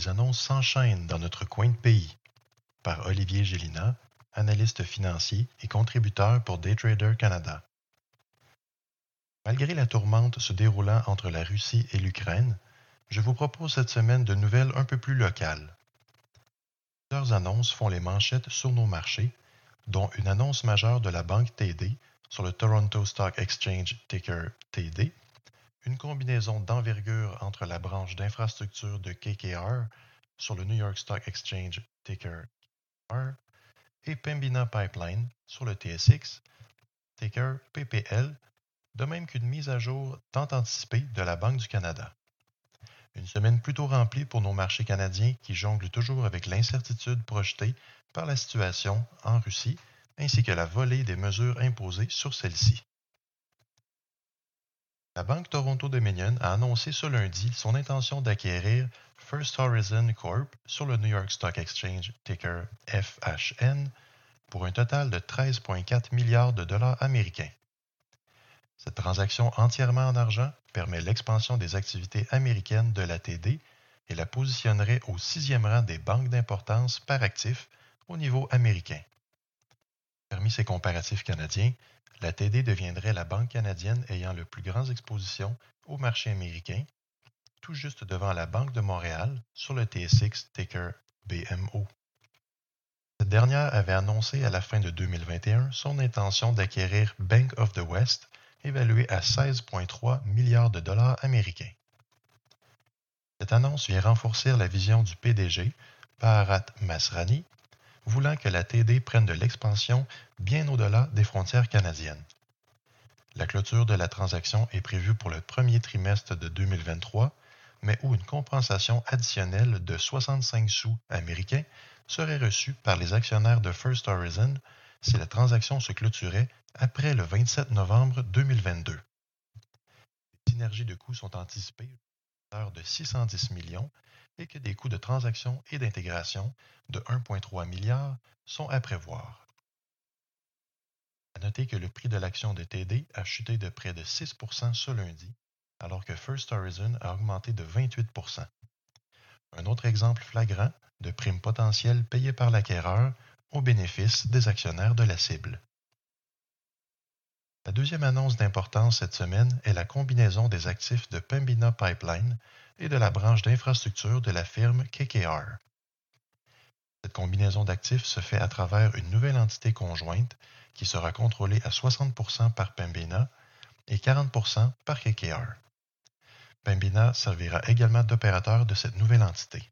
Les annonces s'enchaînent dans notre coin de pays par Olivier Gélina, analyste financier et contributeur pour Daytrader Canada. Malgré la tourmente se déroulant entre la Russie et l'Ukraine, je vous propose cette semaine de nouvelles un peu plus locales. Plusieurs annonces font les manchettes sur nos marchés, dont une annonce majeure de la banque TD sur le Toronto Stock Exchange ticker TD, une combinaison d'envergure entre la branche d'infrastructure de KKR sur le New York Stock Exchange ticker R et Pembina Pipeline sur le TSX ticker PPL, de même qu'une mise à jour tant anticipée de la Banque du Canada. Une semaine plutôt remplie pour nos marchés canadiens qui jonglent toujours avec l'incertitude projetée par la situation en Russie ainsi que la volée des mesures imposées sur celle-ci. La Banque Toronto Dominion a annoncé ce lundi son intention d'acquérir First Horizon Corp sur le New York Stock Exchange ticker FHN pour un total de 13,4 milliards de dollars américains. Cette transaction entièrement en argent permet l'expansion des activités américaines de la TD et la positionnerait au sixième rang des banques d'importance par actif au niveau américain. Parmi ces comparatifs canadiens, la TD deviendrait la banque canadienne ayant le plus grand exposition au marché américain, tout juste devant la Banque de Montréal sur le TSX ticker BMO. Cette dernière avait annoncé à la fin de 2021 son intention d'acquérir Bank of the West évalué à 16,3 milliards de dollars américains. Cette annonce vient renforcer la vision du PDG, Bharat Masrani, voulant que la TD prenne de l'expansion bien au-delà des frontières canadiennes. La clôture de la transaction est prévue pour le premier trimestre de 2023, mais où une compensation additionnelle de 65 sous américains serait reçue par les actionnaires de First Horizon si la transaction se clôturait après le 27 novembre 2022. Les synergies de coûts sont anticipées de 610 millions et que des coûts de transaction et d'intégration de 1,3 milliard sont à prévoir. À noter que le prix de l'action de TD a chuté de près de 6% ce lundi, alors que First Horizon a augmenté de 28% Un autre exemple flagrant de prime potentielle payée par l'acquéreur au bénéfice des actionnaires de la cible. La deuxième annonce d'importance cette semaine est la combinaison des actifs de Pembina Pipeline et de la branche d'infrastructure de la firme KKR. Cette combinaison d'actifs se fait à travers une nouvelle entité conjointe qui sera contrôlée à 60% par Pembina et 40% par KKR. Pembina servira également d'opérateur de cette nouvelle entité.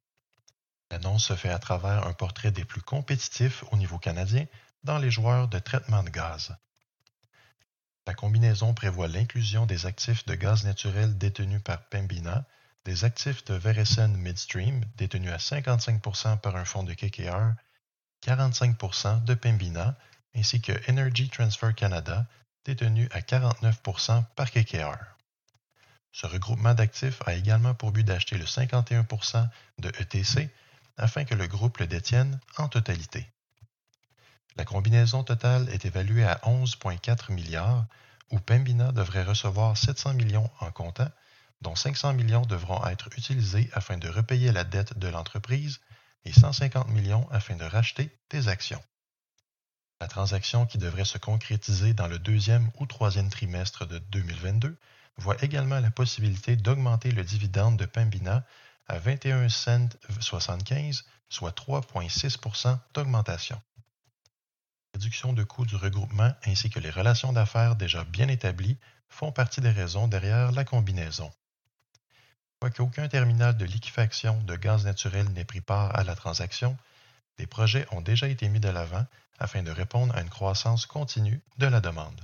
L'annonce se fait à travers un portrait des plus compétitifs au niveau canadien dans les joueurs de traitement de gaz. La combinaison prévoit l'inclusion des actifs de gaz naturel détenus par Pembina, des actifs de Veresen Midstream détenus à 55% par un fonds de KKR, 45% de Pembina, ainsi que Energy Transfer Canada, détenu à 49% par KKR. Ce regroupement d'actifs a également pour but d'acheter le 51% de ETC afin que le groupe le détienne en totalité. La combinaison totale est évaluée à 11,4 milliards, où Pembina devrait recevoir 700 millions en comptant, dont 500 millions devront être utilisés afin de repayer la dette de l'entreprise et 150 millions afin de racheter des actions. La transaction qui devrait se concrétiser dans le deuxième ou troisième trimestre de 2022 voit également la possibilité d'augmenter le dividende de Pembina à 21 cents 75, soit 3,6% d'augmentation. Réduction de coûts du regroupement ainsi que les relations d'affaires déjà bien établies font partie des raisons derrière la combinaison. Quoique aucun terminal de liquéfaction de gaz naturel n'ait pris part à la transaction, des projets ont déjà été mis de l'avant afin de répondre à une croissance continue de la demande.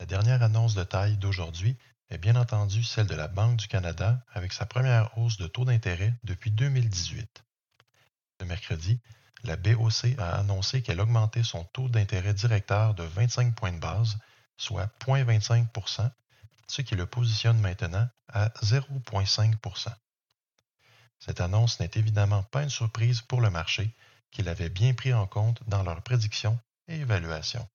La dernière annonce de taille d'aujourd'hui est bien entendu celle de la Banque du Canada avec sa première hausse de taux d'intérêt depuis 2018. Ce mercredi, la BOC a annoncé qu'elle augmentait son taux d'intérêt directeur de 25 points de base, soit 0,25% ce qui le positionne maintenant à 0,5% Cette annonce n'est évidemment pas une surprise pour le marché, qui l'avait bien pris en compte dans leurs prédictions et évaluations.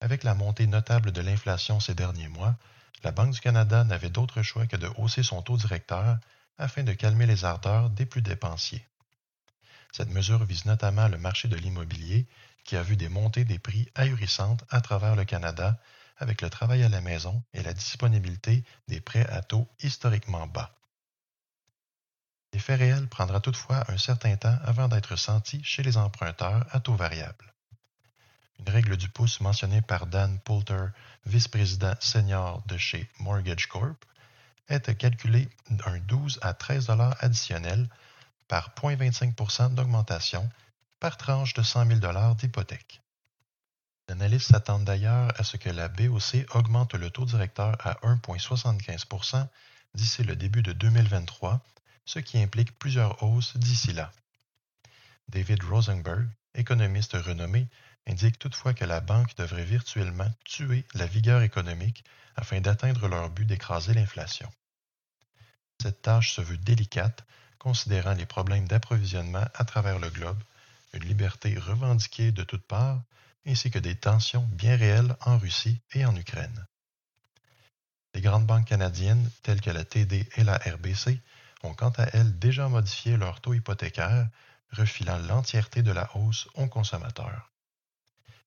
Avec la montée notable de l'inflation ces derniers mois, la Banque du Canada n'avait d'autre choix que de hausser son taux directeur afin de calmer les ardeurs des plus dépensiers. Cette mesure vise notamment le marché de l'immobilier qui a vu des montées des prix ahurissantes à travers le Canada avec le travail à la maison et la disponibilité des prêts à taux historiquement bas. L'effet réel prendra toutefois un certain temps avant d'être senti chez les emprunteurs à taux variable. Une règle du pouce mentionnée par Dan Poulter, vice-président senior de chez Mortgage Corp, est calculée d'un 12 à 13 dollars additionnels par 0,25% d'augmentation par tranche de 100 000 d'hypothèque. L'analyste s'attend d'ailleurs à ce que la BOC augmente le taux directeur à 1,75% d'ici le début de 2023, ce qui implique plusieurs hausses d'ici là. David Rosenberg, économiste renommé, indique toutefois que la banque devrait virtuellement tuer la vigueur économique afin d'atteindre leur but d'écraser l'inflation. Cette tâche se veut délicate, considérant les problèmes d'approvisionnement à travers le globe, une liberté revendiquée de toutes parts, ainsi que des tensions bien réelles en Russie et en Ukraine. Les grandes banques canadiennes, telles que la TD et la RBC, ont quant à elles déjà modifié leur taux hypothécaire, refilant l'entièreté de la hausse aux consommateurs.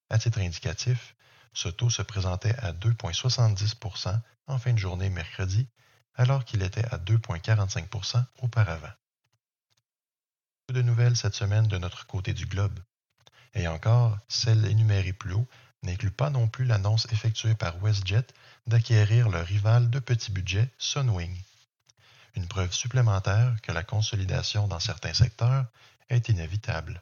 À titre indicatif, ce taux se présentait à 2,70% en fin de journée mercredi, alors qu'il était à 2,45% auparavant. De nouvelles cette semaine de notre côté du globe. Et encore, celle énumérée plus haut n'inclut pas non plus l'annonce effectuée par WestJet d'acquérir le rival de petit budget Sunwing. Une preuve supplémentaire que la consolidation dans certains secteurs est inévitable.